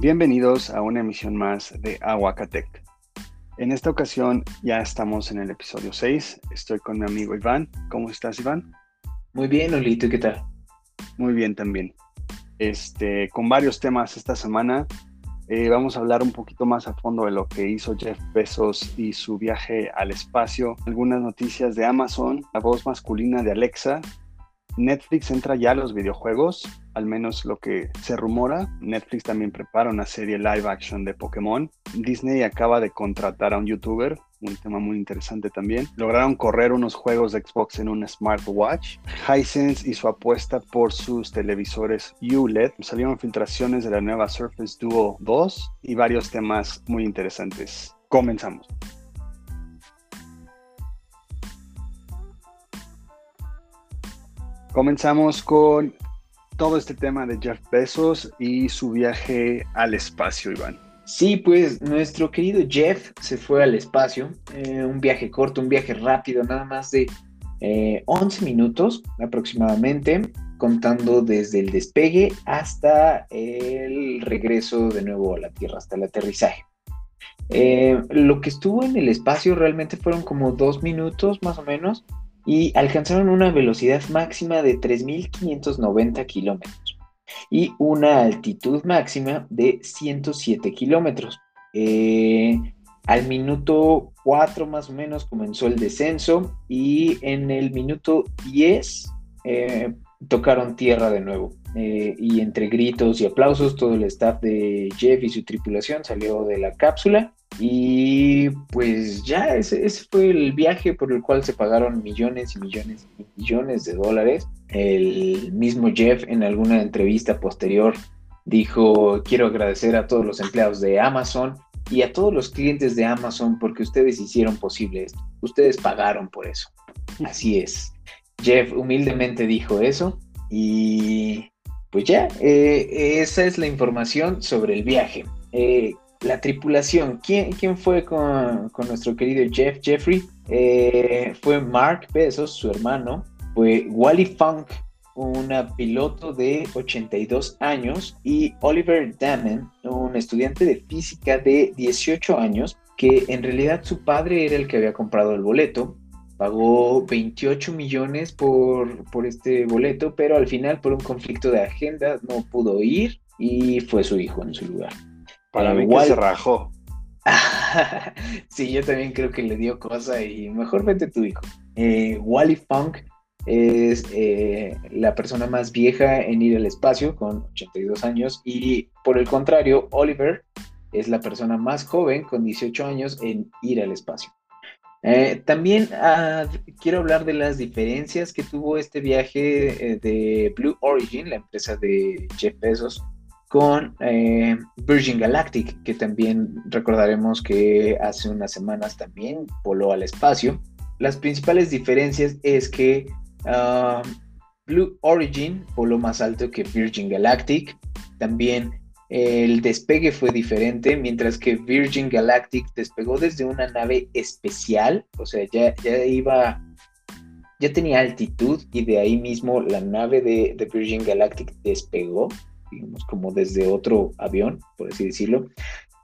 Bienvenidos a una emisión más de Aguacatec. En esta ocasión ya estamos en el episodio 6. Estoy con mi amigo Iván. ¿Cómo estás, Iván? Muy bien, Olito, ¿qué tal? Muy bien también. Este, con varios temas esta semana. Eh, vamos a hablar un poquito más a fondo de lo que hizo Jeff Bezos y su viaje al espacio. Algunas noticias de Amazon, la voz masculina de Alexa. Netflix entra ya a los videojuegos al menos lo que se rumora. Netflix también prepara una serie live action de Pokémon. Disney acaba de contratar a un youtuber, un tema muy interesante también. Lograron correr unos juegos de Xbox en un smartwatch. Hisense hizo apuesta por sus televisores ULED. Salieron filtraciones de la nueva Surface Duo 2 y varios temas muy interesantes. Comenzamos. Comenzamos con todo este tema de Jeff Bezos y su viaje al espacio, Iván. Sí, pues nuestro querido Jeff se fue al espacio, eh, un viaje corto, un viaje rápido, nada más de 11 eh, minutos aproximadamente, contando desde el despegue hasta el regreso de nuevo a la Tierra, hasta el aterrizaje. Eh, lo que estuvo en el espacio realmente fueron como dos minutos más o menos, y alcanzaron una velocidad máxima de 3.590 kilómetros y una altitud máxima de 107 kilómetros. Eh, al minuto 4 más o menos comenzó el descenso y en el minuto 10 eh, tocaron tierra de nuevo. Eh, y entre gritos y aplausos todo el staff de Jeff y su tripulación salió de la cápsula y pues ya ese, fue el viaje por el cual se pagaron millones y millones y millones de dólares. El mismo Jeff en alguna entrevista posterior dijo, quiero agradecer a todos los empleados de Amazon y a todos los clientes de Amazon porque ustedes hicieron posible esto. Ustedes pagaron por eso. Así es. Jeff humildemente dijo eso y pues ya, eh, esa es la información sobre el viaje. Eh, la tripulación, ¿quién, fue con, nuestro querido Jeff Jeffrey? Eh, fue Mark Bezos, su hermano, fue Wally Funk, una piloto de 82 años, y Oliver Damon, un estudiante de física de 18 años, que en realidad su padre era el que había comprado el boleto, pagó 28 millones por, por este boleto, pero al final por un conflicto de agenda no pudo ir y fue su hijo en su lugar. Para mí que se rajó. sí, yo también creo que le dio cosa y mejor vete tu hijo. Eh, Wally Funk es eh, la persona más vieja en ir al espacio con 82 años y por el contrario, Oliver es la persona más joven con 18 años en ir al espacio. Eh, también ah, quiero hablar de las diferencias que tuvo este viaje de Blue Origin, la empresa de Jeff Bezos, con eh, Virgin Galactic, que también recordaremos que hace unas semanas también voló al espacio. Las principales diferencias es que ah, Blue Origin voló más alto que Virgin Galactic. También el despegue fue diferente, mientras que Virgin Galactic despegó desde una nave especial, o sea, ya, ya iba, ya tenía altitud y de ahí mismo la nave de Virgin Galactic despegó digamos, como desde otro avión, por así decirlo.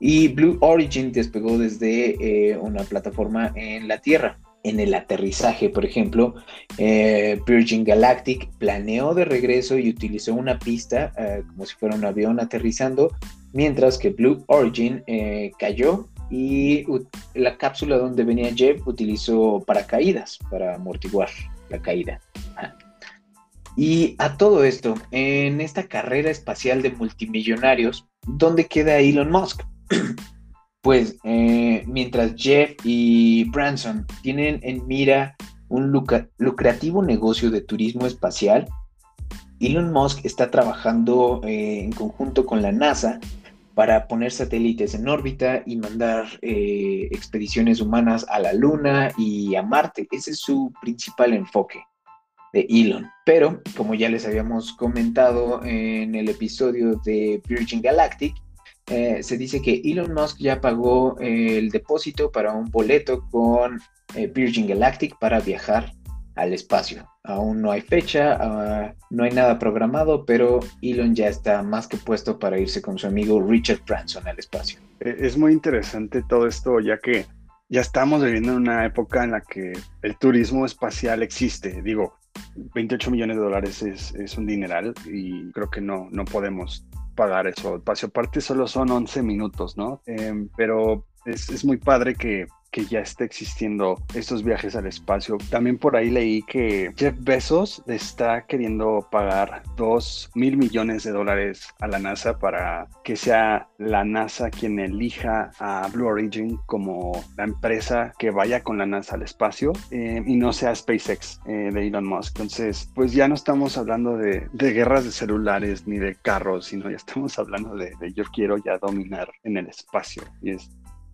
Y Blue Origin despegó desde eh, una plataforma en la Tierra. En el aterrizaje, por ejemplo, eh, Virgin Galactic planeó de regreso y utilizó una pista eh, como si fuera un avión aterrizando, mientras que Blue Origin cayó y la cápsula donde venía Jeff utilizó paracaídas para amortiguar la caída. Y a todo esto, en esta carrera espacial de multimillonarios, ¿dónde queda Elon Musk? pues eh, mientras Jeff y Branson tienen en mira un lucrativo negocio de turismo espacial, Elon Musk está trabajando eh, en conjunto con la NASA para poner satélites en órbita y mandar eh, expediciones humanas a la Luna y a Marte. Ese es su principal enfoque de Elon. Pero, como ya les habíamos comentado en el episodio de Virgin Galactic, eh, se dice que Elon Musk ya pagó eh, el depósito para un boleto con eh, Virgin Galactic para viajar al espacio. Aún no hay fecha, ah, no hay nada programado, pero Elon ya está más que puesto para irse con su amigo Richard Branson al espacio. E, es muy interesante todo esto, ya que ya estamos viviendo en una época en la que el turismo espacial existe. Digo, 28 millones de dólares es, un dineral y creo que no, no podemos pagar eso. Espacio aparte solo son 11 minutos, ¿no? Em, pero es, es, muy padre que que ya está existiendo estos viajes al espacio. También por ahí leí que Jeff Bezos está queriendo pagar 2 mil millones de dólares a la NASA para que sea la NASA quien elija a Blue Origin como la empresa que vaya con la NASA al espacio eh, y no sea SpaceX eh, de Elon Musk. Entonces, pues ya no estamos hablando de, guerras de celulares ni de carros, sino ya estamos hablando de, de yo quiero ya dominar en el espacio. Y es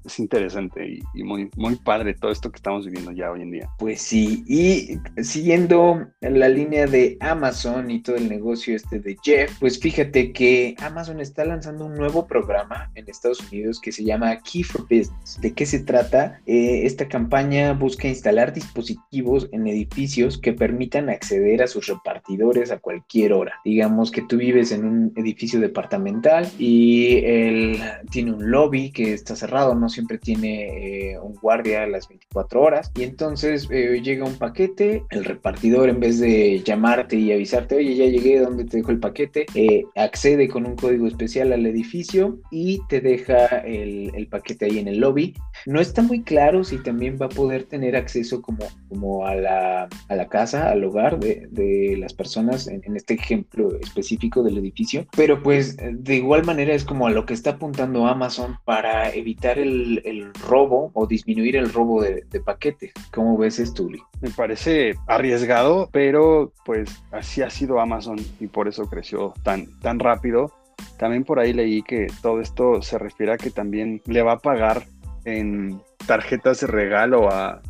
es interesante y, muy, muy padre todo esto que estamos viviendo ya hoy en día. Pues sí, y siguiendo la línea de Amazon y todo el negocio este de Jeff, pues fíjate que Amazon está lanzando un nuevo programa en Estados Unidos que se llama Key for Business. ¿De qué se trata? Eh, esta campaña busca instalar dispositivos en edificios que permitan acceder a sus repartidores a cualquier hora. Digamos que tú vives en un edificio departamental y él tiene un lobby que está cerrado, no siempre tiene eh, un guardia a las 24 horas y entonces eh, llega un paquete, el repartidor en vez de llamarte y avisarte, oye, ya llegué, ¿dónde te dejo el paquete? Eh, accede con un código especial al edificio y te deja el, paquete ahí en el lobby. No está muy claro si también va a poder tener acceso como, como a, la, a la casa, al hogar de, de las personas, en, este ejemplo específico del edificio, pero pues de igual manera es como a lo que está apuntando Amazon para evitar el el, robo o disminuir el robo de, paquetes. ¿Cómo ves esto, Uli? Me parece arriesgado, pero pues así ha sido Amazon y por eso creció tan, tan rápido. También por ahí leí que todo esto se refiere a que también le va a pagar en tarjetas de regalo a,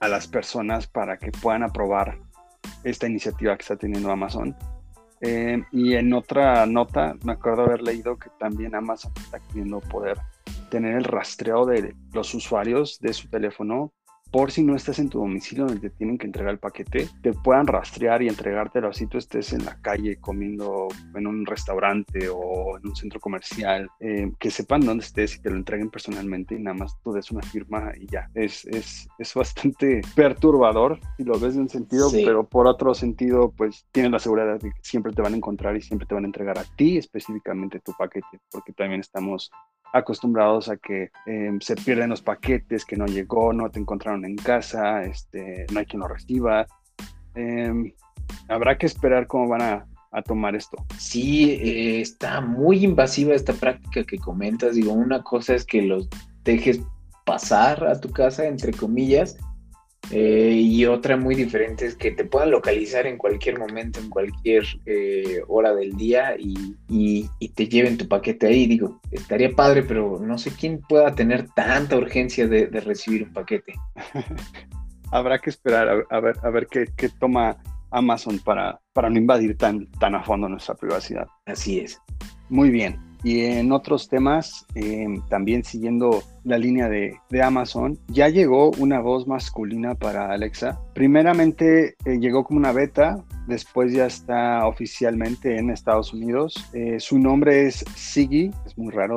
a las personas para que puedan aprobar esta iniciativa que está teniendo Amazon. Eh, y en otra nota, me acuerdo haber leído que también Amazon está queriendo poder tener el rastreo de los usuarios de su teléfono por si no estás en tu domicilio donde te tienen que entregar el paquete, te puedan rastrear y entregártelo así tú estés en la calle comiendo en un restaurante o en un centro comercial, eh, que sepan dónde estés y te lo entreguen personalmente y nada más tú des una firma y ya. Es, es, es bastante perturbador si lo ves de un sentido, pero por otro sentido, pues tienes la seguridad de que siempre te van a encontrar y siempre te van a entregar a ti específicamente tu paquete, porque también estamos acostumbrados a que em, se pierden los paquetes, que no llegó, no te encontraron en casa, este, no hay quien lo reciba. Em, habrá que esperar cómo van a, tomar esto. Sí, eh, está muy invasiva esta práctica que comentas. Digo, una cosa es que los dejes pasar a tu casa, entre comillas, eh, y otra muy diferente es que te puedan localizar en cualquier momento, en cualquier eh, hora del día y, te lleven tu paquete ahí. Digo, estaría padre, pero no sé quién pueda tener tanta urgencia de, recibir un paquete. Habrá que esperar a, ver, a ver qué, qué, toma Amazon para, para no invadir tan, tan a fondo nuestra privacidad. Así es. Muy bien. Y en otros temas, eh, también siguiendo la línea de, Amazon, ya llegó una voz masculina para Alexa. Primeramente eh, llegó como una beta, después ya está oficialmente en Estados Unidos. Eh, su nombre es Siggy, es muy raro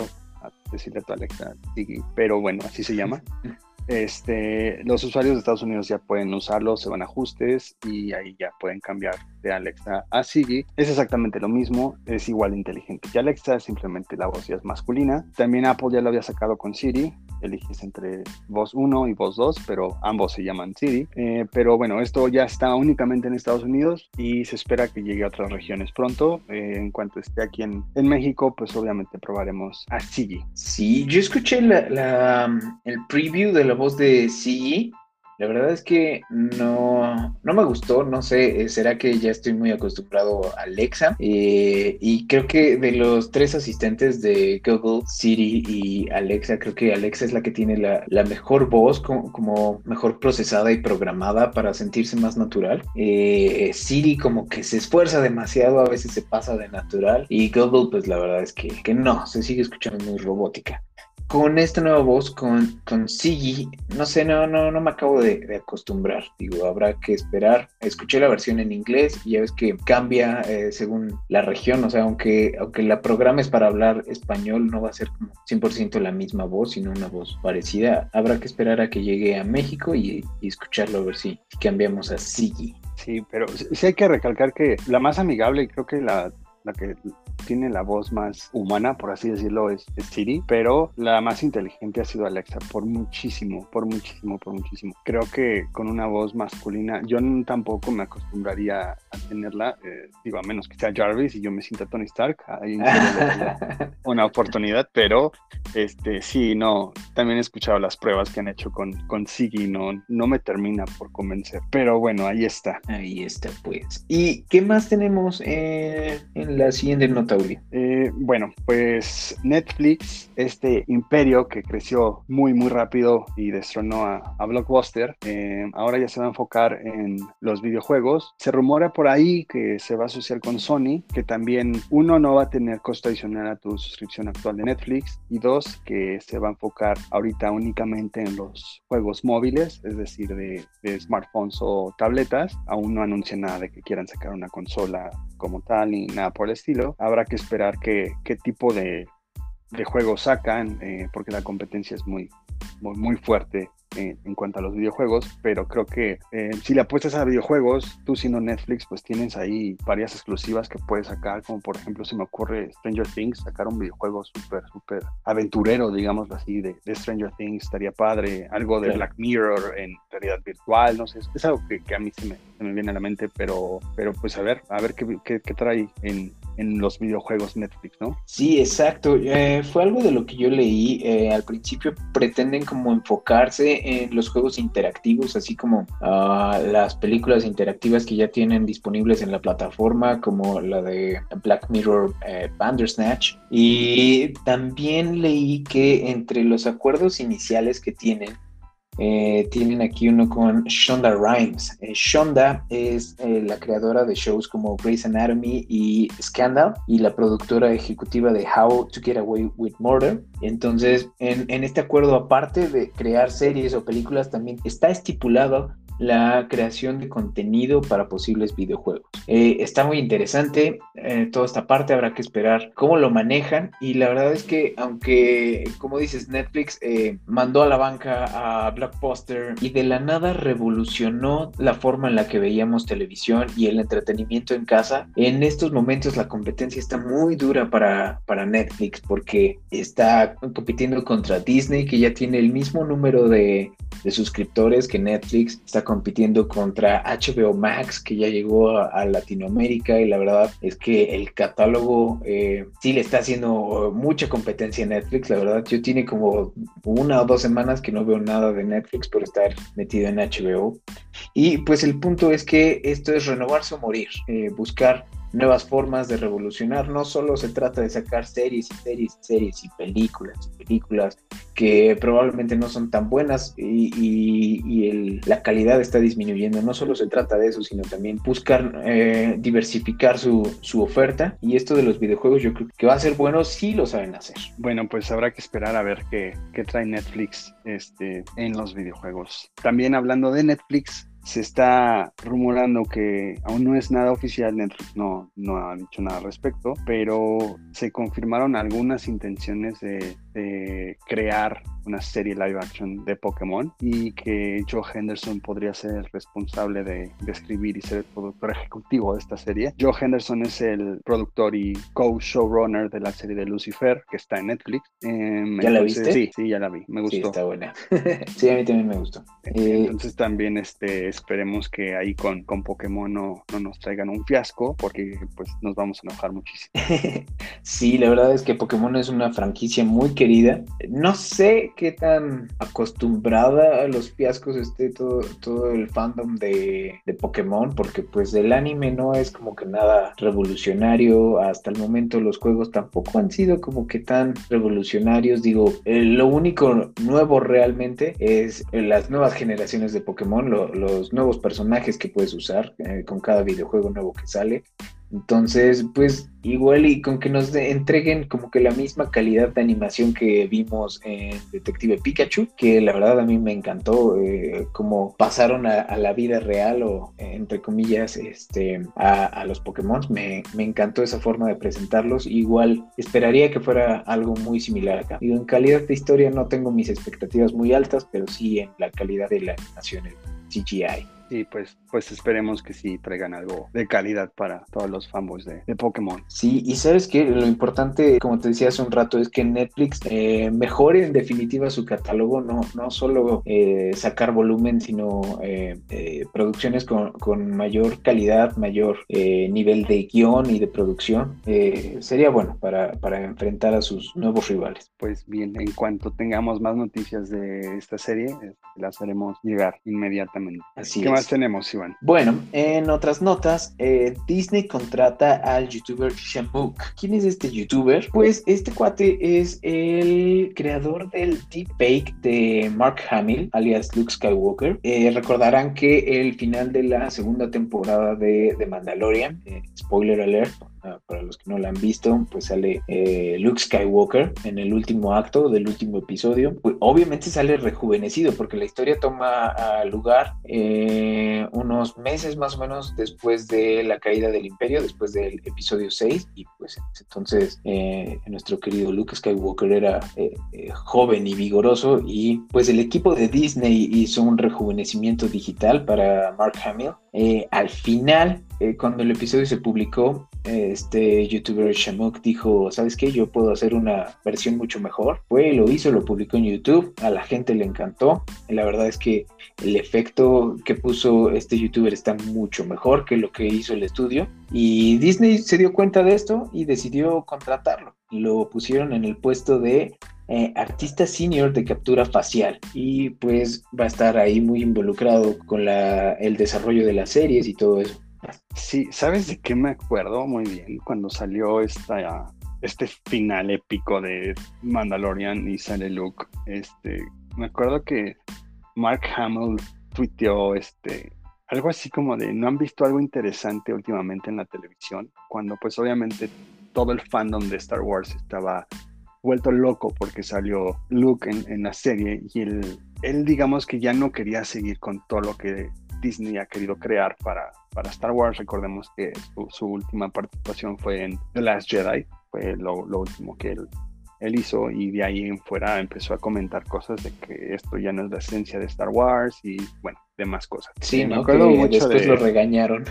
decirle a tu Alexa Siggy, pero bueno, así se llama. Este, los usuarios de Estados Unidos ya pueden usarlo, se van a ajustes y ahí ya pueden cambiar de Alexa a Siri. Es exactamente lo mismo, es igual de inteligente que Alexa, simplemente la voz ya es masculina. También Apple ya lo había sacado con Siri, eliges entre voz 1 y voz 2, pero ambos se llaman Siri. Eh, pero bueno, esto ya está únicamente en Estados Unidos y se espera que llegue a otras regiones pronto. Eh, en cuanto esté aquí en, en, México, pues obviamente probaremos a Siri. Sí, yo escuché la, el preview de la voz de Siri la verdad es que no, no me gustó, no sé, eh, será que ya estoy muy acostumbrado a Alexa. Eh, y creo que de los tres asistentes de Google, Siri y Alexa, creo que Alexa es la que tiene la, mejor voz, como, mejor procesada y programada para sentirse más natural. Eh, Siri como que se esfuerza demasiado, a veces se pasa de natural. Y Google, pues la verdad es que, que no, se sigue escuchando muy robótica. Con esta nueva voz, con, con no sé, no, no, no me acabo de, acostumbrar. Digo, habrá que esperar. Escuché la versión en inglés y ya ves que cambia eh, según la región. O sea, aunque, aunque la es para hablar español, no va a ser como 100% la misma voz, sino una voz parecida. Habrá que esperar a que llegue a México y, escucharlo a ver si, si cambiamos a Siggy. Sí, pero sí hay que recalcar que la más amigable, creo que la la que tiene la voz más humana, por así decirlo, es, Siri, pero la más inteligente ha sido Alexa por muchísimo, por muchísimo, por muchísimo. Creo que con una voz masculina, yo tampoco me acostumbraría a tenerla, eh, digo, a menos que sea Jarvis y yo me sienta Tony Stark, ahí una oportunidad, pero este sí, no, también he escuchado las pruebas que han hecho con, con Sigi, no, no me termina por convencer, pero bueno, ahí está. Ahí está, pues. ¿Y qué más tenemos eh, en la siguiente nota, eh, bueno, pues Netflix, este imperio que creció muy, muy rápido y destronó a, Blockbuster, eh, ahora ya se va a enfocar en los videojuegos. Se rumora por ahí que se va a asociar con Sony, que también uno no va a tener costo adicional a tu suscripción actual de Netflix y dos, que se va a enfocar ahorita únicamente en los juegos móviles, es decir, de, smartphones o tabletas. Aún no anuncia nada de que quieran sacar una consola como tal ni nada por el estilo. Habrá que esperar qué, qué tipo de, de juegos sacan, eh, porque la competencia es muy, muy, muy fuerte en cuanto a los videojuegos, pero creo que eh, si le apuestas a videojuegos, tú siendo Netflix, pues tienes ahí varias exclusivas que puedes sacar, como por ejemplo se me ocurre Stranger Things, sacar un videojuego súper, súper aventurero, digamos así, de, Stranger Things, estaría padre, algo de Black Mirror en realidad virtual, no sé, es algo que, a mí se me, se me, viene a la mente, pero, pero pues a ver, a ver qué, qué, qué trae en, en los videojuegos Netflix, ¿no? Sí, exacto. Eh, fue algo de lo que yo leí. Eh, al principio pretenden como enfocarse en los juegos interactivos, así como ah, las películas interactivas que ya tienen disponibles en la plataforma, como la de Black Mirror eh, Bandersnatch. Y también leí que entre los acuerdos iniciales que tienen, eh, tienen aquí uno con Shonda Rhimes. Eh, Shonda es eh, la creadora de shows como Grey's Anatomy y Scandal y la productora ejecutiva de How to Get Away with Murder. Entonces, en, en este acuerdo, aparte de crear series o películas, también está estipulado la creación de contenido para posibles videojuegos. Eh, está muy interesante eh, toda esta parte, habrá que esperar cómo lo manejan y la verdad es que aunque, como dices, Netflix eh, mandó a la banca a Blockbuster y de la nada revolucionó la forma en la que veíamos televisión y el entretenimiento en casa, en estos momentos la competencia está muy dura para, para Netflix porque está compitiendo contra Disney que ya tiene el mismo número de, de suscriptores que Netflix, está compitiendo contra HBO Max, que ya llegó a, Latinoamérica y la verdad es que el catálogo eh, sí le está haciendo mucha competencia a Netflix, la verdad yo tiene como una o dos semanas que no veo nada de Netflix por estar metido en HBO. Y pues el punto es que esto es renovarse o morir, eh, buscar nuevas formas de revolucionar. No solo se trata de sacar series y series y series y películas y películas que probablemente no son tan buenas y, la calidad está disminuyendo. No solo se trata de eso, sino también buscar eh, diversificar su, su, oferta. Y esto de los videojuegos yo creo que va a ser bueno si lo saben hacer. Bueno, pues habrá que esperar a ver qué, qué trae Netflix este, en los videojuegos. También hablando de Netflix, se está rumorando que aún no es nada oficial, Netflix no, no ha dicho nada al respecto, pero se confirmaron algunas intenciones de crear una serie live action de Pokémon y que Joe Henderson podría ser responsable de, escribir y ser el productor ejecutivo de esta serie. Joe Henderson es el productor y co-showrunner de la serie de Lucifer que está en Netflix. Em, ¿Ya la viste? Sí, sí, ya la vi. Me gustó. Sí, está buena. sí, a mí también me gustó. Eh, entonces también este, esperemos que ahí con, con Pokémon no, no nos traigan un fiasco porque pues nos vamos a enojar muchísimo. sí, la verdad es que Pokémon es una franquicia muy querida. No sé qué tan acostumbrada a los fiascos esté todo, todo el fandom de, de, Pokémon, porque pues el anime no es como que nada revolucionario. Hasta el momento los juegos tampoco han sido como que tan revolucionarios. Digo, eh, lo único nuevo realmente es las nuevas generaciones de Pokémon, los nuevos personajes que puedes usar eh, con cada videojuego nuevo que sale Entonces, pues igual y con que nos entreguen como que la misma calidad de animación que vimos en Detective Pikachu, que la verdad a mí me encantó eh, pasaron a, la vida real o entre comillas este, a, los Pokémon, me, me, encantó esa forma de presentarlos, igual esperaría que fuera algo muy similar acá. Digo, en calidad de historia no tengo mis expectativas muy altas, pero sí en la calidad de la animación, el CGI. Y pues, pues esperemos que sí traigan algo de calidad para todos los fanboys de, Pokémon. Sí, y sabes que lo importante, como te decía hace un rato, es que Netflix eh, mejore en definitiva su catálogo, no, no solo eh, sacar volumen, sino eh, producciones con, mayor calidad, mayor nivel de guion y de producción. sería bueno para, para enfrentar a sus nuevos rivales. Pues bien, en cuanto tengamos más noticias de esta serie, las haremos llegar inmediatamente. Así ¿Qué más tenemos, Iván? Bueno, en otras notas, eh, Disney contrata al youtuber Shamook. ¿Quién es este youtuber? Pues este cuate es el creador del deepfake de Mark Hamill, alias Luke Skywalker. Eh, recordarán que el final de la segunda temporada de, The Mandalorian, eh, spoiler alert, para los que no la han visto, pues sale eh, Luke Skywalker en el último acto del último episodio. Pues, obviamente sale rejuvenecido porque la historia toma ah, lugar eh, unos meses más o menos después de la caída del imperio, después del episodio 6 y pues entonces eh, nuestro querido Luke Skywalker era joven y vigoroso y pues el equipo de Disney hizo un rejuvenecimiento digital para Mark Hamill. al final, cuando el episodio se publicó, este youtuber Shamuk dijo, ¿sabes qué? Yo puedo hacer una versión mucho mejor. Fue, lo hizo, lo publicó en YouTube, a la gente le encantó. la verdad es que el efecto que puso este youtuber está mucho mejor que lo que hizo el estudio. Y Disney se dio cuenta de esto y decidió contratarlo. Lo pusieron en el puesto de eh, artista senior de captura facial y pues va a estar ahí muy involucrado con la, el desarrollo de las series y todo eso. Sí, ¿sabes de qué me acuerdo muy bien? Cuando salió este final épico de Mandalorian y sale Luke, este, me acuerdo que Mark Hamill tuiteó este, algo así como de, ¿no han visto algo interesante últimamente en la televisión? Cuando pues obviamente todo el fandom de Star Wars estaba vuelto loco porque salió Luke en, en la serie y él, él digamos que ya no quería seguir con todo lo que Disney ha querido crear para, para Star Wars. Recordemos que su, última participación fue en The Last Jedi, fue lo, último que él, él, hizo y de ahí en fuera empezó a comentar cosas de que esto ya no es la esencia de Star Wars y bueno, demás cosas. Sí, me acuerdo mucho después lo regañaron.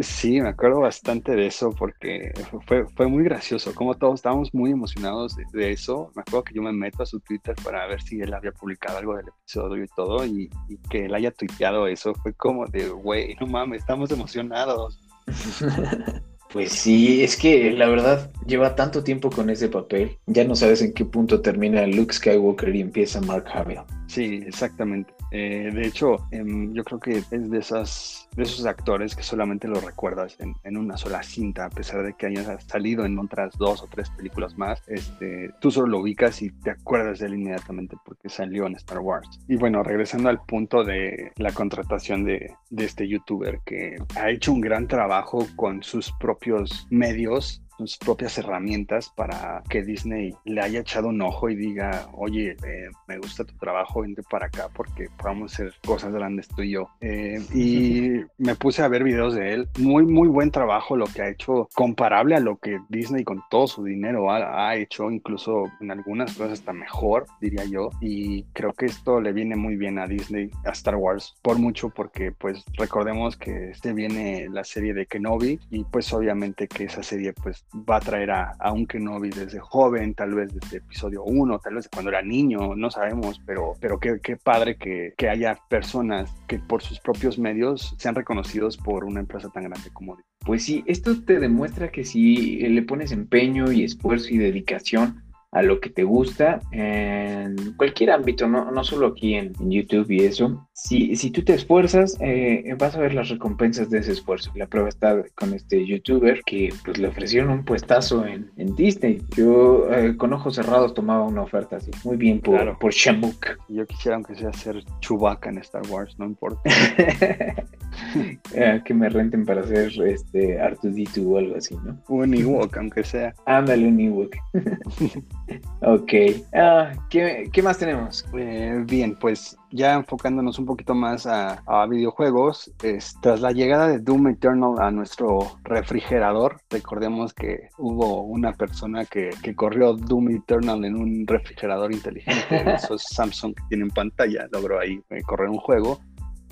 Sí, me acuerdo bastante de eso porque fue, muy gracioso, como todos estábamos muy emocionados de, eso. Me acuerdo que yo me meto a su Twitter para ver si él había publicado algo del episodio y todo, y, y que él haya tuiteado eso, fue como de, güey, no mames, estamos emocionados. Pues sí, es que la verdad lleva tanto tiempo con ese papel, ya no sabes en qué punto termina Luke Skywalker y empieza Mark Hamill. Sí, exactamente. Eh, de hecho, em, yo creo que es de, esas, de esos actores que solamente lo recuerdas en, una sola cinta, a pesar de que haya salido en otras dos o tres películas más. Este, tú solo lo ubicas y te acuerdas de él inmediatamente porque salió en Star Wars. Y bueno, regresando al punto de la contratación de, de este youtuber que ha hecho un gran trabajo con sus propios medios sus propias herramientas para que Disney le haya echado un ojo y diga, oye, eh, me gusta tu trabajo, vente para acá porque podamos hacer cosas grandes tú y yo. Eh, y me puse a ver videos de él. Muy, muy buen trabajo lo que ha hecho, comparable a lo que Disney con todo su dinero ha, hecho, incluso en algunas cosas hasta mejor, diría yo. Y creo que esto le viene muy bien a Disney, a Star Wars, por mucho porque pues recordemos que este viene la serie de Kenobi y pues obviamente que esa serie pues va a traer a, a, un Kenobi desde joven, tal vez desde episodio 1, tal vez cuando era niño, no sabemos, pero, pero qué, qué padre que, que, haya personas que por sus propios medios sean reconocidos por una empresa tan grande como Pues sí, esto te demuestra que si le pones empeño y esfuerzo y dedicación a lo que te gusta en cualquier ámbito, no, no solo aquí en, YouTube y eso. Si, si tú te esfuerzas, eh, vas a ver las recompensas de ese esfuerzo. La prueba está con este youtuber que pues le ofrecieron un puestazo en, en Disney. Yo eh, con ojos cerrados tomaba una oferta así. Muy bien por, claro. por Shamuk. Yo quisiera aunque sea ser Chewbacca en Star Wars, no importa. Ah, que me renten para hacer este R2D2 o algo así, ¿no? Un Ewok, aunque sea. Ándale, un Ewok. ok. Ah, ¿qué, ¿qué, más tenemos? Eh, bien, pues ya enfocándonos un poquito más a, videojuegos, tras la llegada de Doom Eternal a nuestro refrigerador, recordemos que hubo una persona que, corrió Doom Eternal en un refrigerador inteligente, esos Samsung que tienen pantalla, logró ahí eh, correr un juego.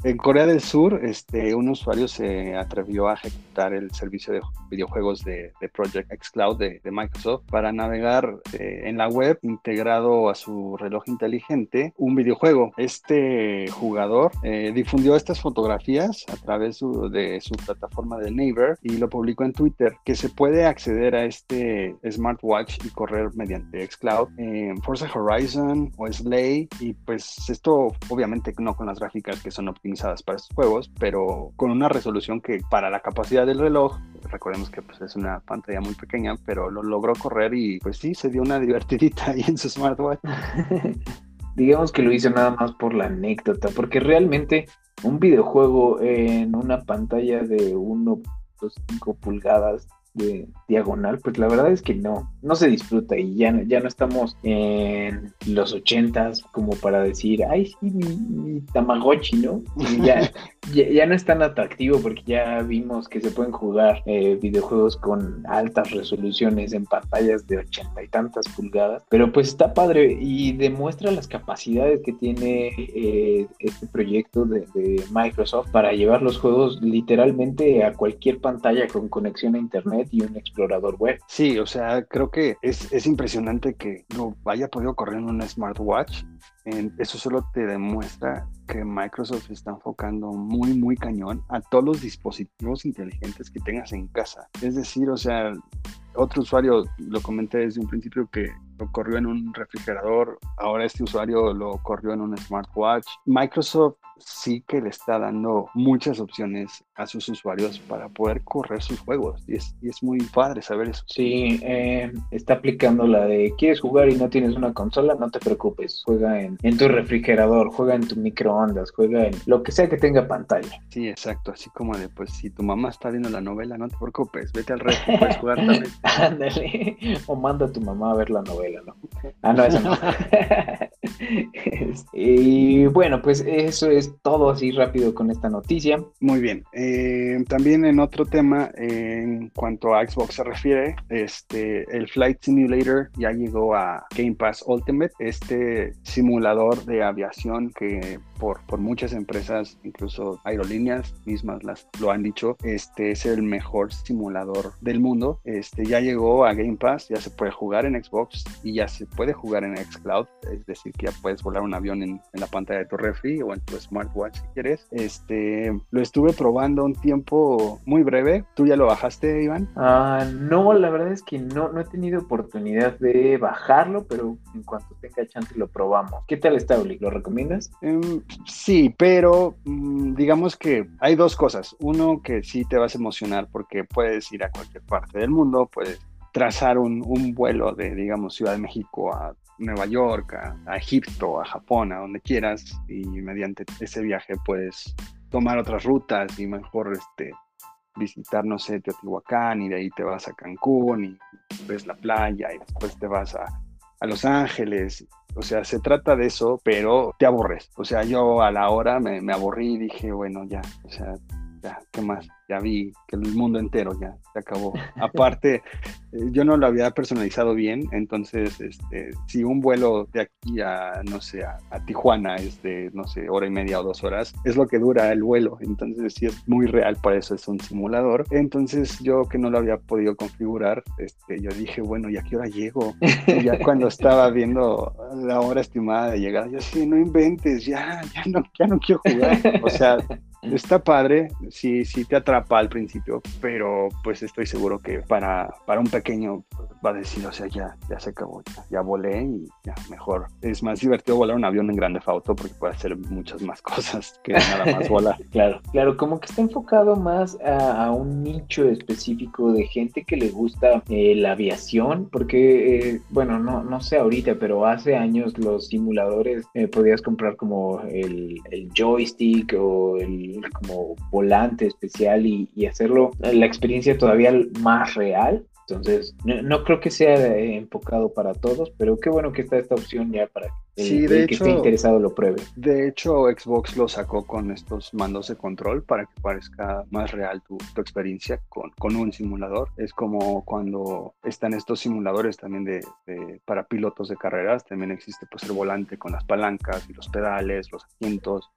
En Corea del Sur, este, un usuario se atrevió a ejecutar el servicio de videojuegos de, Project X Cloud de, Microsoft para navegar eh, en la web integrado a su reloj inteligente un videojuego. Este jugador eh, difundió estas fotografías a través de su plataforma de Neighbor y lo publicó en Twitter, que se puede acceder a este smartwatch y correr mediante xCloud en Forza Horizon o Slay y pues esto obviamente no con las gráficas que son para estos juegos, pero con una resolución que para la capacidad del reloj, recordemos que pues, es una pantalla muy pequeña, pero lo logró correr y pues sí, se dio una divertidita ahí en su smartwatch. Digamos que lo hizo nada más por la anécdota, porque realmente un videojuego en una pantalla de 1.5 pulgadas de diagonal, pues la verdad es que no, no se disfruta y ya, ya no estamos en los ochentas como para decir, ay, sí, mi, Tamagotchi, ¿no? Ya, ya, no es tan atractivo porque ya vimos que se pueden jugar eh, videojuegos con altas resoluciones en pantallas de ochenta y tantas pulgadas, pero pues está padre y demuestra las capacidades que tiene eh, este proyecto de, de Microsoft para llevar los juegos literalmente a cualquier pantalla con conexión a internet y un explorador web. Sí, o sea, creo que es, es impresionante que lo haya podido correr en un smartwatch. eso solo te demuestra que Microsoft está enfocando muy, muy cañón a todos los dispositivos inteligentes que tengas en casa. Es decir, o sea, otro usuario, lo comenté desde un principio, que lo corrió en un refrigerador, ahora este usuario lo corrió en un smartwatch. Microsoft sí que le está dando muchas opciones a sus usuarios para poder correr sus juegos y es, y es muy padre saber eso. Sí, eh, está aplicando la de quieres jugar y no tienes una consola, no te preocupes, juega en, en tu refrigerador, juega en tu microondas, juega en lo que sea que tenga pantalla. Sí, exacto, así como de pues si tu mamá está viendo la novela, no te preocupes, vete al refri, puedes jugar también. Ándale, o manda a tu mamá a ver la novela, Ah, no, eso no. y bueno, pues eso es todo así rápido con esta noticia. Muy bien. Eh, también en otro tema, en cuanto a Xbox se refiere, este, el Flight Simulator ya llegó a Game Pass Ultimate, este simulador de aviación que por, por muchas empresas, incluso aerolíneas mismas las, lo han dicho, este es el mejor simulador del mundo. Este ya llegó a Game Pass, ya se puede jugar en Xbox y ya se puede jugar en Xcloud, es decir, que ya puedes volar un avión en, en la pantalla de tu refri o en tu smartwatch si quieres. Este, lo estuve probando un tiempo muy breve. ¿Tú ya lo bajaste, Iván? Ah, no, la verdad es que no, no he tenido oportunidad de bajarlo, pero en cuanto tenga chance lo probamos. ¿Qué tal está, Uli? ¿Lo recomiendas? Em, sí, pero mm, digamos que hay dos cosas. Uno, que sí te vas a emocionar porque puedes ir a cualquier parte del mundo, puedes trazar un, un vuelo de, digamos, Ciudad de México a Nueva York, a, Egipto, a Japón, a donde quieras, y mediante ese viaje puedes tomar otras rutas y mejor este, visitar, no sé, Teotihuacán y de ahí te vas a Cancún y ves la playa y después te vas a, a Los Ángeles. O sea, se trata de eso, pero te aburres. O sea, yo a la hora me, me aburrí y dije, bueno, ya, o sea, ya, ¿qué más? Ya vi que el mundo entero ya se acabó. Aparte, eh, yo no lo había personalizado bien, entonces, este, si un vuelo de aquí a, no sé, a, Tijuana es de, no sé, hora y media o dos horas, es lo que dura el vuelo, entonces sí es muy real, por eso es un simulador. Entonces, yo que no lo había podido configurar, este, yo dije, bueno, ¿y a qué hora llego? Y ya cuando estaba viendo la hora estimada de llegada, yo sí, no inventes, ya, ya no, ya no quiero jugar. O sea, Está padre, sí, sí te atrapa al principio, pero pues estoy seguro que para, para un pequeño va a decir, o sea, ya, ya se acabó, ya, volé y ya, mejor. Es más divertido volar un avión en grande auto porque puede hacer muchas más cosas que nada más volar. claro, claro, como que está enfocado más a, un nicho específico de gente que le gusta eh, la aviación, porque, eh, bueno, no, no sé ahorita, pero hace años los simuladores eh, podías comprar como el, el joystick o el como volante especial y, hacerlo la experiencia todavía más real. Entonces, no, creo que sea eh, enfocado para todos, pero qué bueno que está esta opción ya para sí, de hecho, que esté interesado lo pruebe. De hecho, Xbox lo sacó con estos mandos de control para que parezca más real tu, experiencia con, con, un simulador. Es como cuando están estos simuladores también de, para pilotos de carreras, también existe pues el volante con las palancas y los pedales, los asientos.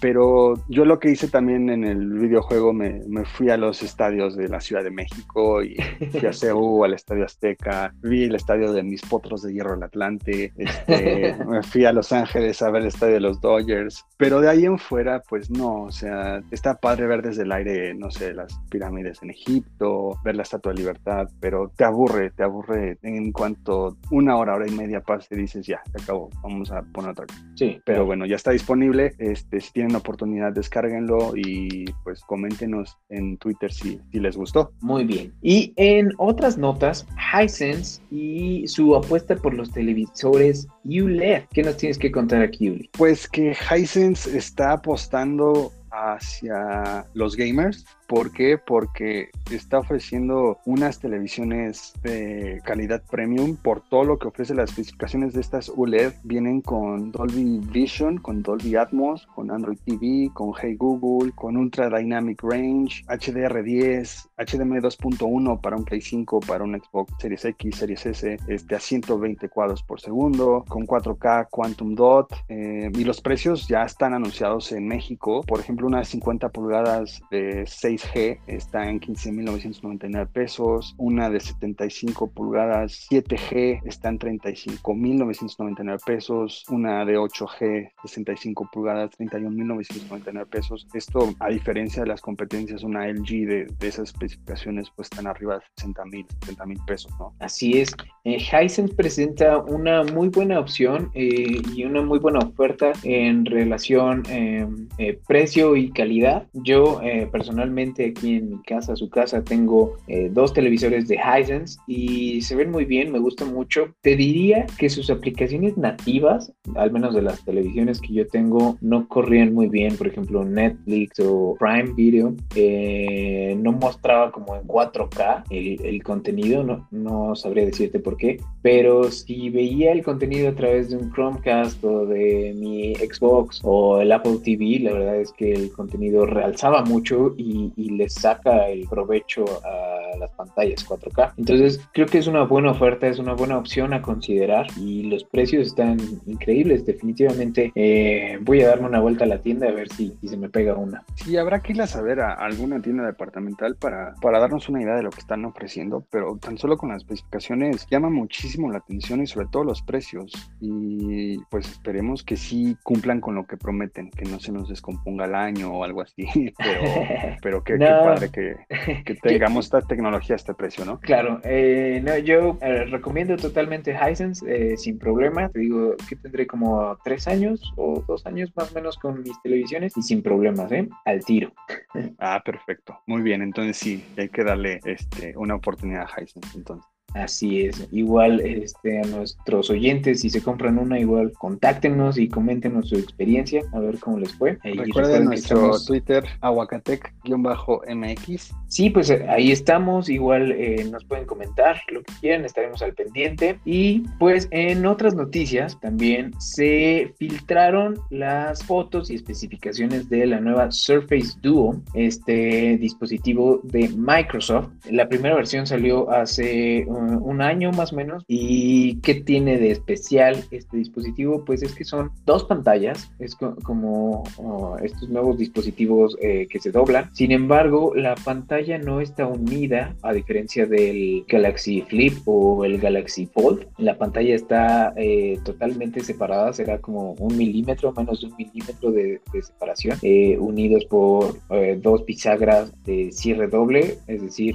pero yo lo que hice también en el videojuego, me, me, fui a los estadios de la Ciudad de México y fui a CEU, al Estadio Azteca, vi el estadio de mis potros de hierro en Atlante, este, me fui a Los Ángeles a ver el estadio de los Dodgers, pero de ahí en fuera, pues no, o sea, está padre ver desde el aire, no sé, las pirámides en Egipto, ver la Estatua de Libertad, pero te aburre, te aburre en cuanto una hora, hora y media pase dices, ya, se acabó, vamos a poner otra cosa. Sí. Pero bueno, ya está disponible, este, si tienen oportunidad, descárguenlo y pues coméntenos en Twitter si, si les gustó. Muy bien. Y en otras notas, Hisense y su apuesta por los televisores ULED. ¿Qué nos tienes que contar aquí, Uli? Pues que Hisense está apostando hacia los gamers ¿Por qué? Porque está ofreciendo unas televisiones de calidad premium por todo lo que ofrece las especificaciones de estas OLED. Vienen con Dolby Vision, con Dolby Atmos, con Android TV, con Hey Google, con Ultra Dynamic Range, HDR10, HDMI 2.1 para un Play 5, para un Xbox Series X, Series S, este, a 120 cuadros por segundo, con 4K Quantum Dot. Eh, y los precios ya están anunciados en México. Por ejemplo, una de 50 pulgadas de 6 g está en 15.999 pesos, una de 75 pulgadas 7G está en 35.999 pesos, una de 8G 65 pulgadas 31.999 pesos. Esto a diferencia de las competencias, una LG de, esas especificaciones pues están arriba de 60.000, 70.000 pesos, ¿no? Así es. Eh, Hisense presenta una muy buena opción eh, y una muy buena oferta en relación em, eh, precio y calidad. Yo eh, personalmente aquí en mi casa, su casa, tengo eh, dos televisores de Hisense y se ven muy bien, me gustan mucho. Te diría que sus aplicaciones nativas, al menos de las televisiones que yo tengo, no corrían muy bien. Por ejemplo, Netflix o Prime Video eh, no mostraba como en 4K el, contenido, no, no sabría decirte por qué, pero si veía el contenido a través de un Chromecast o de mi Xbox o el Apple TV, la verdad es que el contenido realzaba mucho y, y les saca el provecho a las pantallas 4K. Entonces creo que es una buena oferta, es una buena opción a considerar y los precios están increíbles. Definitivamente eh, voy a darme una vuelta a la tienda a ver si, se me pega una. Sí, habrá que ir a saber a alguna tienda departamental para, para darnos una idea de lo que están ofreciendo, pero tan solo con las especificaciones llama muchísimo la atención y sobre todo los precios. Y pues esperemos que sí cumplan con lo que prometen, que no se nos descomponga el año o algo así, pero, pero qué, padre que, que tengamos esta tecnología a este precio, ¿no? Claro, eh, no, yo eh, recomiendo totalmente Hisense eh, sin problema. Te digo que tendré como tres años o dos años más o menos con mis televisiones y sin problemas, ¿eh? Al tiro. ah, perfecto. Muy bien, entonces sí, hay que darle este, una oportunidad a Hisense entonces. Así es. Igual este, a nuestros oyentes, si se compran una, igual contáctenos y coméntenos su experiencia, a ver cómo les fue. recuerden nuestro Twitter, aguacatec-mx. Sí, pues eh, ahí estamos. Igual eh, nos pueden comentar lo que quieran, estaremos al pendiente. Y pues en otras noticias también se filtraron las fotos y especificaciones de la nueva Surface Duo, este dispositivo de Microsoft. La primera versión salió hace un un año más o menos. ¿Y qué tiene de especial este dispositivo? Pues es que son dos pantallas, es como oh, estos nuevos dispositivos eh, que se doblan. Sin embargo, la pantalla no está unida, a diferencia del Galaxy Flip o el Galaxy Fold. La pantalla está eh, totalmente separada, será como un milímetro, menos de un milímetro de, separación, eh, unidos por dos bisagras de cierre doble, es decir,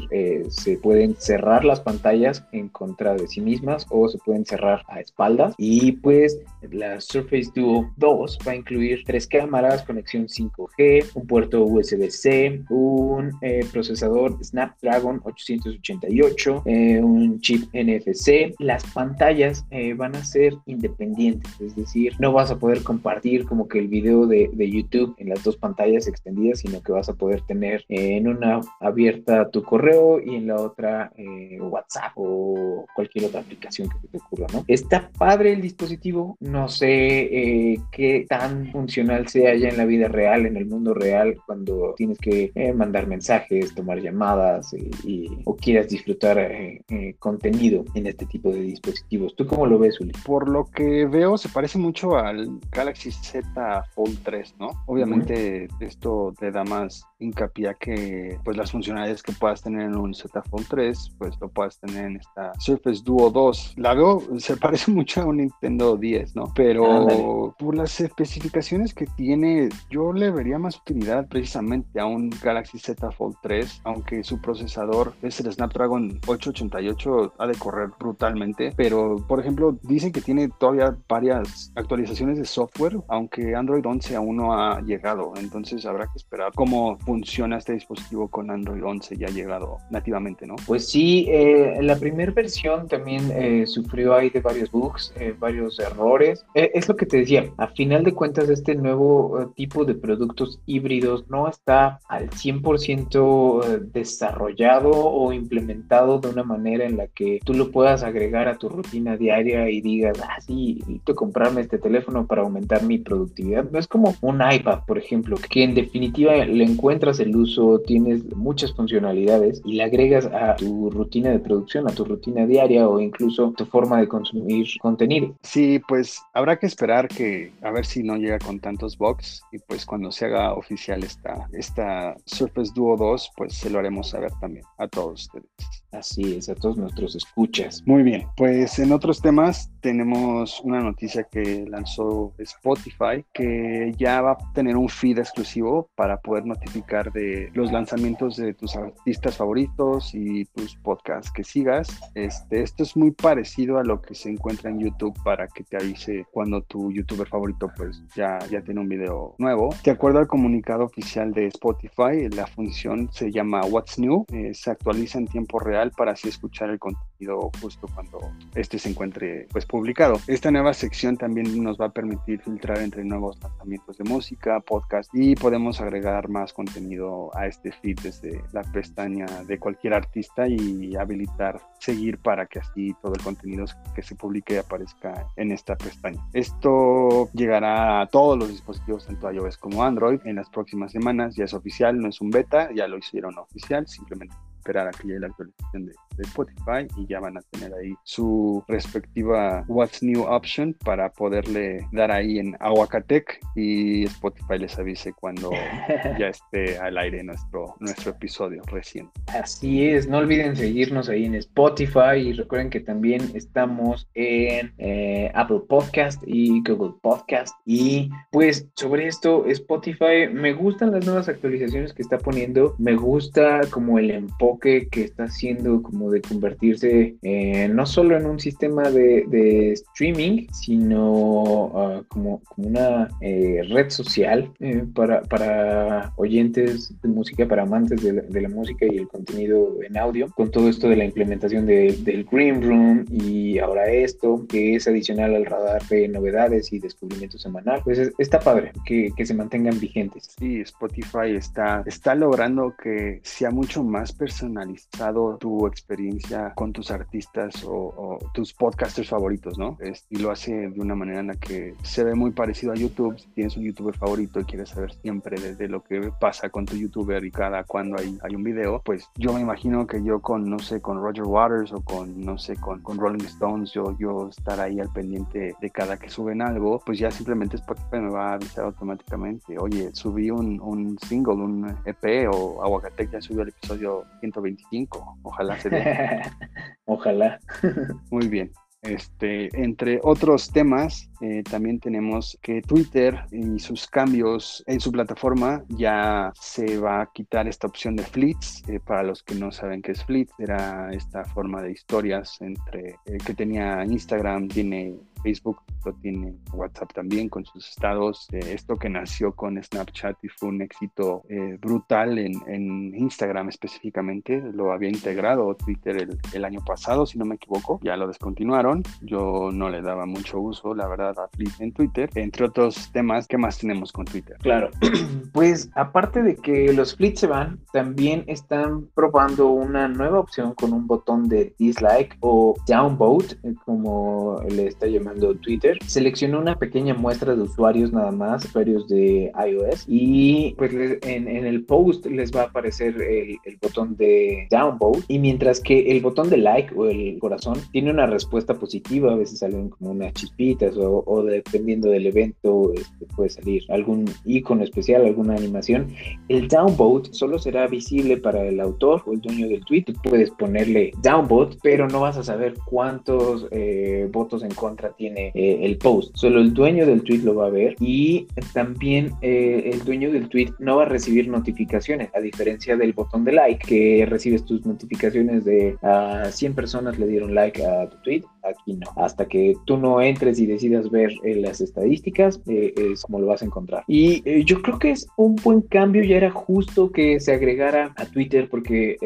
se pueden cerrar las pantallas en contra de sí mismas o se pueden cerrar a espaldas. Y pues la Surface Duo 2 va a incluir tres cámaras, conexión 5G, un puerto USB-C, un eh, procesador Snapdragon 888, eh, un chip NFC. Las pantallas eh, van a ser independientes, es decir, no vas a poder compartir como que el video de, de YouTube en las dos pantallas extendidas, sino que vas a poder tener en una abierta tu correo y en la otra WhatsApp o cualquier otra aplicación que te ocurra, ¿no? Está padre el dispositivo, no sé qué tan funcional sea ya en la vida real, en el mundo real, cuando tienes que mandar mensajes, tomar llamadas y, o quieras disfrutar eh, eh, contenido en este tipo de dispositivos. ¿Tú cómo lo ves, Uli? Por lo que veo, se parece mucho al Galaxy Z Fold 3, ¿no? Obviamente esto te da más hincapié a que pues las funcionalidades que puedas tener en un Z Fold 3, pues lo puedas tener en esta Surface Duo 2. La veo, se parece mucho a un Nintendo 10, ¿no? Pero por las especificaciones que tiene, yo le vería más utilidad precisamente a un Galaxy Z Fold 3, aunque su procesador es el Snapdragon 888, ha de correr brutalmente, pero por ejemplo dicen que tiene todavía varias actualizaciones de software, aunque Android 11 aún no ha llegado, entonces habrá que esperar cómo funciona este dispositivo con Android 11 ya llegado nativamente, ¿no? Pues sí, eh, la primera versión también eh, sufrió ahí de varios bugs, eh, varios errores. Es lo que te decía, a final de cuentas este nuevo tipo de productos híbridos no está al 100% desarrollado o implementado de una manera en la que tú lo puedas agregar a tu rutina diaria y digas, ah, sí, necesito comprarme este teléfono para aumentar mi productividad. No es como un iPad, por ejemplo, que en definitiva le encuentras el uso, tienes muchas funcionalidades y le agregas a tu rutina de producción, a tu rutina diaria o incluso tu forma de consumir contenido. Sí, pues habrá que esperar que a ver si no llega con tantos bugs y pues cuando se haga oficial esta, esta Surface Duo 2, pues se lo haremos saber también a todos ustedes. Así es, a todos nuestros escuchas. Muy bien, pues en otros temas tenemos una noticia que lanzó Spotify que ya va a tener un feed exclusivo para poder notificar de los lanzamientos de tus artistas favoritos y tus podcasts que sigas. Este, esto es muy parecido a lo que se encuentra en YouTube para que te avise cuando tu youtuber favorito pues ya, ya tiene un video nuevo. De acuerdo al comunicado oficial de Spotify, la función se llama What's New, eh, se actualiza en tiempo real para así escuchar el contenido justo cuando este se encuentre pues publicado. Esta nueva sección también nos va a permitir filtrar entre nuevos lanzamientos de música, podcast y podemos agregar más contenido a este feed desde la pestaña de cualquier artista y habilitar seguir para que así todo el contenido que se publique aparezca en esta pestaña. Esto llegará a todos los dispositivos tanto iOS como Android en las próximas semanas, ya es oficial, no es un beta, ya lo hicieron oficial, simplemente esperar a que llegue la actualización de, Spotify y ya van a tener ahí su respectiva What's New option para poderle dar ahí en Aguacatec y Spotify les avise cuando ya esté al aire nuestro, nuestro episodio reciente. Así es, no olviden seguirnos ahí en Spotify y recuerden que también estamos en eh, Apple Podcast y Google Podcast y pues sobre esto Spotify me gustan las nuevas actualizaciones que está poniendo, me gusta como el enfoque que está haciendo como de convertirse eh, no solo en un sistema de, streaming, sino ah, como, como, una eh, red social eh, para, para oyentes de música, para amantes de la, música y el contenido en audio, con todo esto de la implementación del Green Room y ahora esto, que es adicional al radar de novedades y descubrimientos semanal, pues está padre que, que se mantengan vigentes. Sí, Spotify está, está logrando que sea mucho más personal personalizado tu experiencia con tus artistas o, tus podcasters favoritos, ¿no? y lo hace de una manera en la que se ve muy parecido a YouTube. Si tienes un youtuber favorito y quieres saber siempre de, lo que pasa con tu youtuber y cada cuando hay, hay un video, pues yo me imagino que yo con, no sé, con Roger Waters o con, no sé, con, con Rolling Stones, yo, yo estar ahí al pendiente de cada que suben algo, pues ya simplemente Spotify me va a avisar automáticamente, oye, subí un, un single, un EP o Aguacatec ya subió el episodio 125. Ojalá se dé. Ojalá. Muy bien. Este, entre otros temas, Eh, también tenemos que Twitter y sus cambios en su plataforma ya se va a quitar esta opción de fleets. Eh, para los que no saben qué es fleet, era esta forma de historias entre que tenía Instagram, tiene Facebook lo tiene WhatsApp también con sus estados. Eh, esto que nació con Snapchat y fue un éxito eh, brutal en, en, Instagram específicamente, lo había integrado Twitter el, año pasado, si no me equivoco. Ya lo descontinuaron. Yo no le daba mucho uso, la verdad, a Flip en Twitter. Entre otros temas, ¿qué más tenemos con Twitter? Claro, pues aparte de que los flits se van, también están probando una nueva opción con un botón de dislike o downvote, eh, como le está llamando Twitter, seleccionó una pequeña muestra de usuarios nada más, usuarios de iOS, y pues en, el post les va a aparecer el, botón de downvote, y mientras que el botón de like o el corazón tiene una respuesta positiva, a veces salen como unas chispitas o, dependiendo del evento este, puede salir algún icono especial, alguna animación, el downvote solo será visible para el autor o el dueño del tweet, puedes ponerle downvote, pero no vas a saber cuántos eh, votos en contra tiene eh, el post. Solo el dueño del tweet lo va a ver y también eh, el dueño del tweet no va a recibir notificaciones, a diferencia del botón de like que recibes tus notificaciones de a ah, 100 personas le dieron like a tu tweet aquí no. Hasta que tú no entres y decidas ver eh, las estadísticas, eh, es como lo vas a encontrar. Y eh, yo creo que es un buen cambio, ya era justo que se agregara a Twitter porque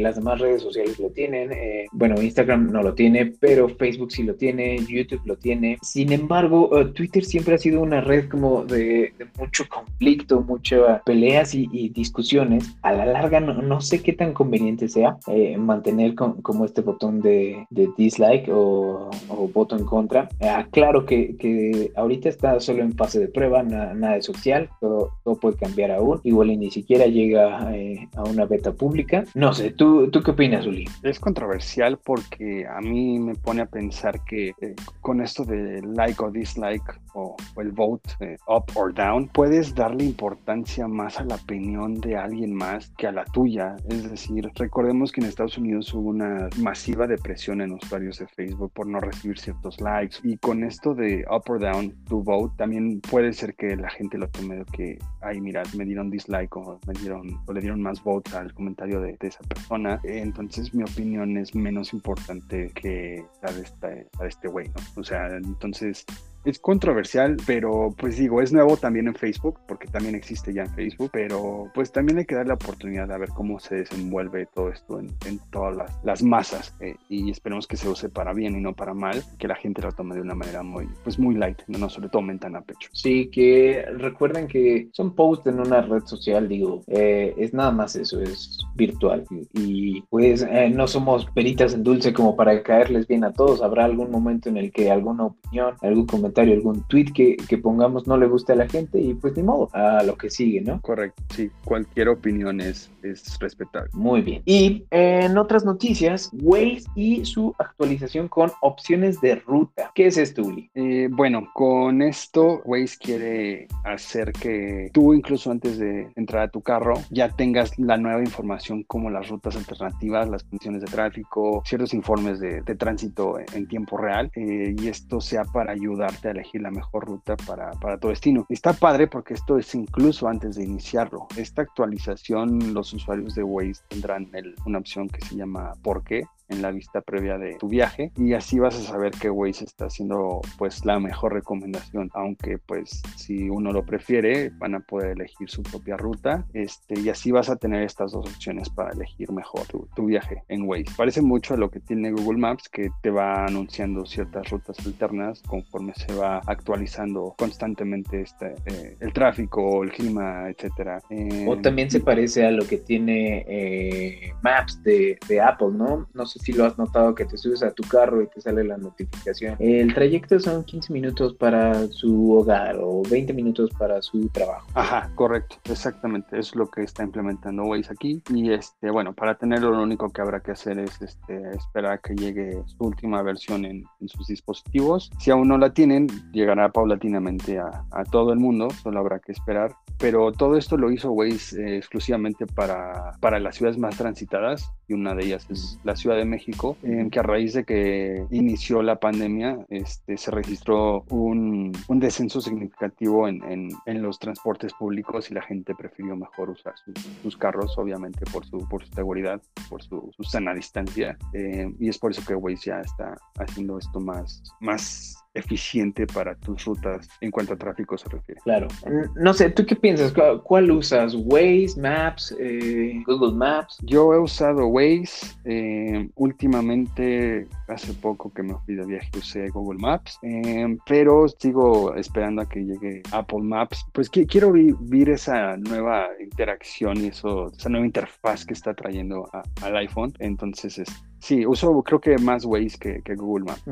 las demás redes sociales lo tienen. bueno, Instagram no lo tiene, pero Facebook sí lo tiene, YouTube lo tiene. Sin embargo, Twitter siempre ha sido una red como de, mucho conflicto, muchas peleas y, discusiones. A la larga no, sé qué tan conveniente sea mantener como este botón de, de dislike o, voto en contra. aclaro que, que, ahorita está solo en fase de prueba, nada de social, todo, puede cambiar aún. Igual y ni siquiera llega eh, a una beta pública. No sé, ¿tú, ¿tú qué opinas, Uli? Es controversial porque a mí me pone a pensar que eh, con esto de like o dislike o, el vote eh, up or down, puedes darle importancia más a la opinión de alguien más que a la tuya. Es decir, recordemos que en Estados Unidos hubo una masiva depresión en usuarios de Facebook por no recibir ciertos likes. Y con esto de up or down to vote, también puede ser que la gente lo tome que, ay, mira, me dieron dislike o me dieron o le dieron más votes al comentario de, esa persona. Entonces mi opinión es menos importante que la de, esta, este güey, ¿no? O sea, entonces es controversial, pero pues digo, es nuevo también en Facebook, porque también existe ya en Facebook, pero pues también hay que dar la oportunidad de ver cómo se desenvuelve todo esto en, todas las, masas eh, y esperemos que se use para bien y no para mal, que la gente lo tome de una manera muy, pues muy light, no, no se lo tomen tan a pecho. Sí, que recuerden que son posts en una red social, digo, eh, es nada más eso, es virtual y pues eh, no somos peritas en dulce como para caerles bien a todos, habrá algún momento en el que alguna opinión, algún comentario algún tweet que, que, pongamos no le guste a la gente y pues ni modo, a lo que sigue, ¿no? Correcto, sí, cualquier opinión es, es respetable. Muy bien. Y en otras noticias, Waze y su actualización con opciones de ruta. ¿Qué es esto, Uli? Eh, bueno, con esto Waze quiere hacer que tú incluso antes de entrar a tu carro ya tengas la nueva información como las rutas alternativas, las condiciones de tráfico, ciertos informes de, de tránsito en tiempo real eh, y esto sea para ayudarte elegir la mejor ruta para, para tu destino. Está padre porque esto es incluso antes de iniciarlo. Esta actualización, los usuarios de Waze tendrán una opción que se llama ¿Por qué? En la vista previa de tu viaje y así vas a saber que Waze está haciendo pues la mejor recomendación aunque pues si uno lo prefiere van a poder elegir su propia ruta este y así vas a tener estas dos opciones para elegir mejor tu, viaje en Waze. Parece mucho a lo que tiene Google Maps que te va anunciando ciertas rutas alternas conforme se va actualizando constantemente este, eh, el tráfico el clima etcétera. O también se parece a lo que tiene eh, Maps de, de Apple no no sé si lo has notado que te subes a tu carro y te sale la notificación. El trayecto son 15 minutos para su hogar o 20 minutos para su trabajo. Ajá, correcto, exactamente. Es lo que está implementando Waze aquí. Y este, bueno, para tenerlo lo único que habrá que hacer es este, esperar a que llegue su última versión en, sus dispositivos. Si aún no la tienen, llegará paulatinamente a, todo el mundo, solo habrá que esperar. Pero todo esto lo hizo Waze eh, exclusivamente para, para las ciudades más transitadas y una de ellas es la Ciudad de México, que a raíz de que inició la pandemia, este, se registró un, un descenso significativo en, en, los transportes públicos y la gente prefirió mejor usar sus carros, obviamente por su, por su seguridad, por su, su sana distancia. Eh, y es por eso que Waze ya está haciendo esto más, más eficiente para tus rutas en cuanto a tráfico se refiere. Claro. No sé, ¿tú qué piensas? ¿Cuál, usas? ¿Waze, Maps, eh, Google Maps? Yo he usado Waze. Eh, últimamente, hace poco que me fui de viaje, usé Google Maps. Eh, pero sigo esperando a que llegue Apple Maps. Pues quiero vivir esa nueva interacción y eso, esa nueva interfaz que está trayendo al iPhone. Entonces, es, Sí, uso creo que más Waze que, que Google Maps.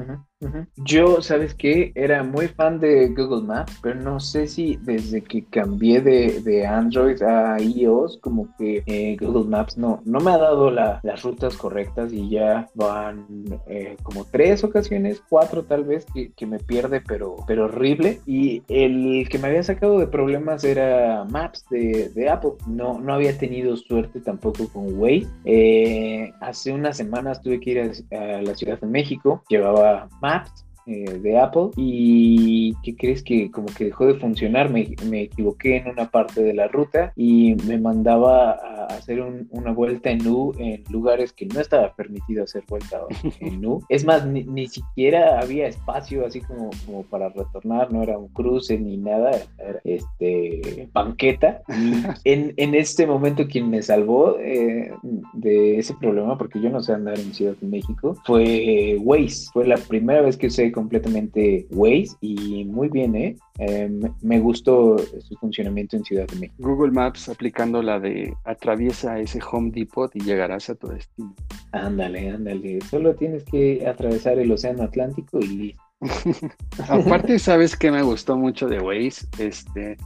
Yo, ¿sabes qué? Era muy fan de Google Maps, pero no sé si desde que cambié de, Android a iOS, como que eh, Google Maps no, no me ha dado las rutas correctas y ya van eh, como tres ocasiones, cuatro tal vez, que, me pierde, pero, pero horrible. Y el que me había sacado de problemas era Maps de, de Apple. No, no había tenido suerte tampoco con Waze. Eh, hace unas semanas tuve que ir a, la Ciudad de México, llevaba Maps eh, de Apple y ¿qué crees que como que dejó de funcionar? Me, me, equivoqué en una parte de la ruta y me mandaba a hacer una vuelta en U en lugares que no estaba permitido hacer vuelta en U. Es más, ni, siquiera había espacio así como, como para retornar, no era un cruce ni nada, era este banqueta. Y en, en este momento quien me salvó eh, de ese problema, porque yo no sé andar en Ciudad de México, fue Waze. Fue la primera vez que usé completamente Waze y muy bien, ¿eh? ¿eh? me gustó su funcionamiento en Ciudad de México. Google Maps aplicando la de atraviesa ese Home Depot y llegarás a tu destino. Ándale, ándale. Solo tienes que atravesar el Océano Atlántico y listo. Aparte, ¿sabes qué me gustó mucho de Waze? Este,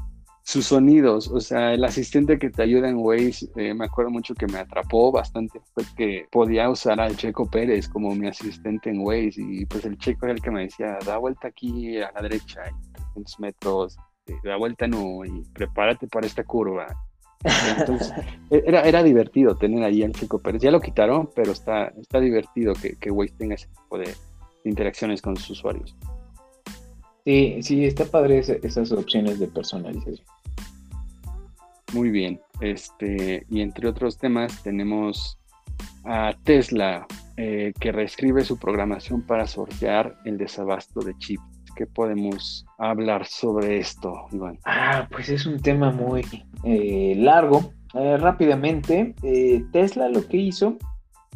sus sonidos, o sea, el asistente que te ayuda en Waze, eh, me acuerdo mucho que me atrapó bastante, fue que podía usar al Checo Pérez como mi asistente en Waze y pues el Checo era el que me decía, da vuelta aquí a la derecha, 300 metros, eh, da vuelta no, y prepárate para esta curva. Entonces, e-, era, era divertido tener ahí al Checo Pérez. Ya lo quitaron, pero está, está divertido que, que Waze tenga ese tipo de interacciones con sus usuarios. Sí, sí, está padre esas opciones de personalización. Muy bien. Este, y entre otros temas tenemos a Tesla, eh, que reescribe su programación para sortear el desabasto de chips. ¿Qué podemos hablar sobre esto, Iván? Ah, pues es un tema muy eh, largo. Eh, rápidamente, Tesla lo que hizo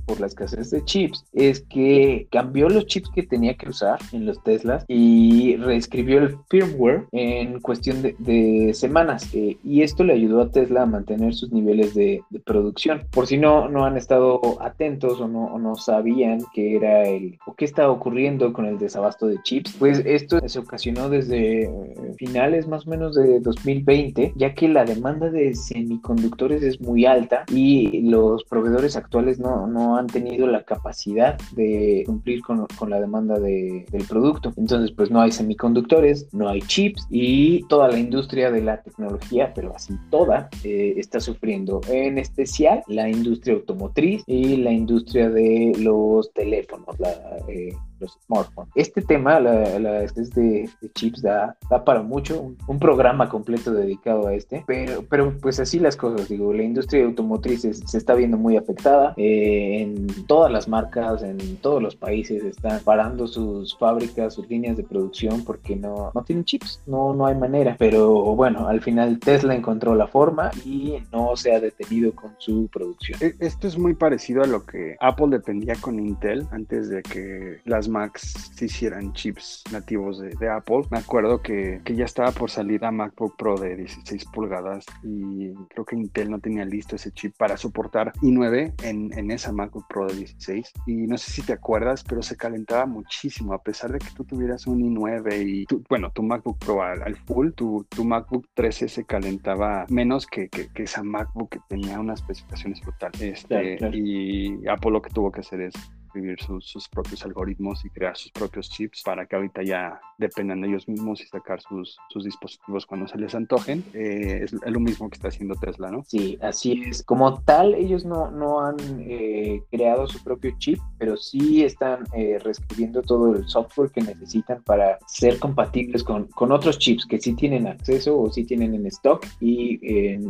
por la escasez de chips es que cambió los chips que tenía que usar en los Teslas y reescribió el firmware en cuestión de, semanas eh, y esto le ayudó a Tesla a mantener sus niveles de, producción. Por si no, no han estado atentos o no, no sabían qué era el o qué estaba ocurriendo con el desabasto de chips, pues esto se ocasionó desde eh, finales más o menos de 2020, ya que la demanda de semiconductores es muy alta y los proveedores actuales no, no han tenido la capacidad de cumplir con, la demanda del producto. Entonces, pues no hay semiconductores, no hay chips y toda la industria de la tecnología, pero así toda, eh, está sufriendo. En especial la industria automotriz y la industria de los teléfonos, la, eh, los smartphones. Este tema, la, la escasez de, chips, da, da para mucho, un, programa completo dedicado a este, pero, pero pues así las cosas, digo, la industria automotriz se, está viendo muy afectada, eh, en todas las marcas, en todos los países están parando sus fábricas, sus líneas de producción porque no, no tienen chips, no, no hay manera, pero bueno, al final Tesla encontró la forma y no se ha detenido con su producción. E, esto es muy parecido a lo que Apple dependía con Intel antes de que las Macs se hicieran chips nativos de, Apple. Me acuerdo que, que, ya estaba por salir a MacBook Pro de 16 pulgadas y creo que Intel no tenía listo ese chip para soportar i9 en, en esa MacBook Pro de 16. Y no sé si te acuerdas, pero se calentaba muchísimo a pesar de que tú tuvieras un i9 y, bueno, tu MacBook Pro al, full, tu, tu, MacBook 13 se calentaba menos que, que, esa MacBook que tenía unas especificaciones brutales. Este, Y Apple lo que tuvo que hacer es escribir sus, propios algoritmos y crear sus propios chips para que ahorita ya dependan de ellos mismos y sacar sus, sus dispositivos cuando se les antojen. Eh, es, lo mismo que está haciendo Tesla, ¿no? Sí, así es. Como tal, ellos no, no han eh, creado su propio chip, pero sí están eh, reescribiendo todo el software que necesitan para ser compatibles con, con otros chips que sí tienen acceso o sí tienen en stock y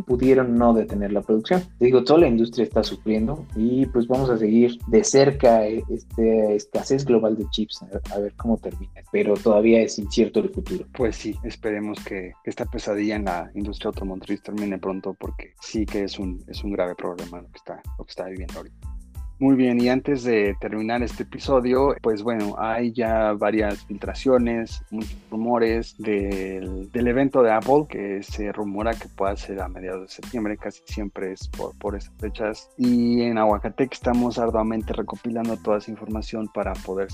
pudieron no detener la producción. digo, toda la industria está sufriendo y pues vamos a seguir de cerca este escasez global de chips, a ver, cómo termina, pero todavía es incierto el futuro. Pues sí, esperemos que, esta pesadilla en la industria automotriz termine pronto porque sí que es un, es un grave problema lo que está, lo que está viviendo ahorita. Muy bien, y antes de terminar este episodio, pues bueno, hay ya varias filtraciones, muchos rumores del, del evento de Apple que se rumora que pueda ser a mediados de septiembre, casi siempre es por, por esas fechas. Y en Aguacatec estamos arduamente recopilando toda esa información para poder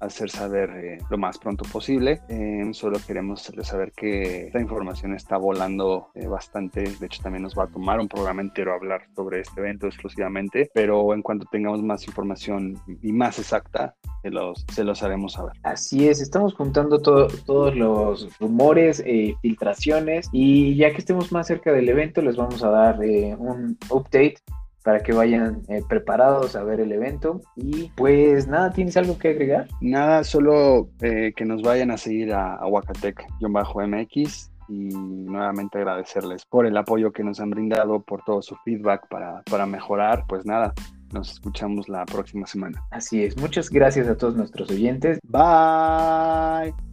hacer saber eh, lo más pronto posible. Eh, solo queremos saber que esta información está volando eh, bastante. De hecho, también nos va a tomar un programa entero hablar sobre este evento exclusivamente, pero en cuanto tengamos más información y más exacta, se los, se los haremos saber. Así es, estamos juntando todos los rumores, eh, filtraciones y ya que estemos más cerca del evento les vamos a dar eh, un update para que vayan eh, preparados a ver el evento. Y pues nada, ¿tienes algo que agregar? Nada, solo que nos vayan a seguir a, a Huacatec-MX y nuevamente agradecerles por el apoyo que nos han brindado, por todo su feedback para, para mejorar. Pues nada, nos escuchamos la próxima semana. Así es. Muchas gracias a todos nuestros oyentes. Bye.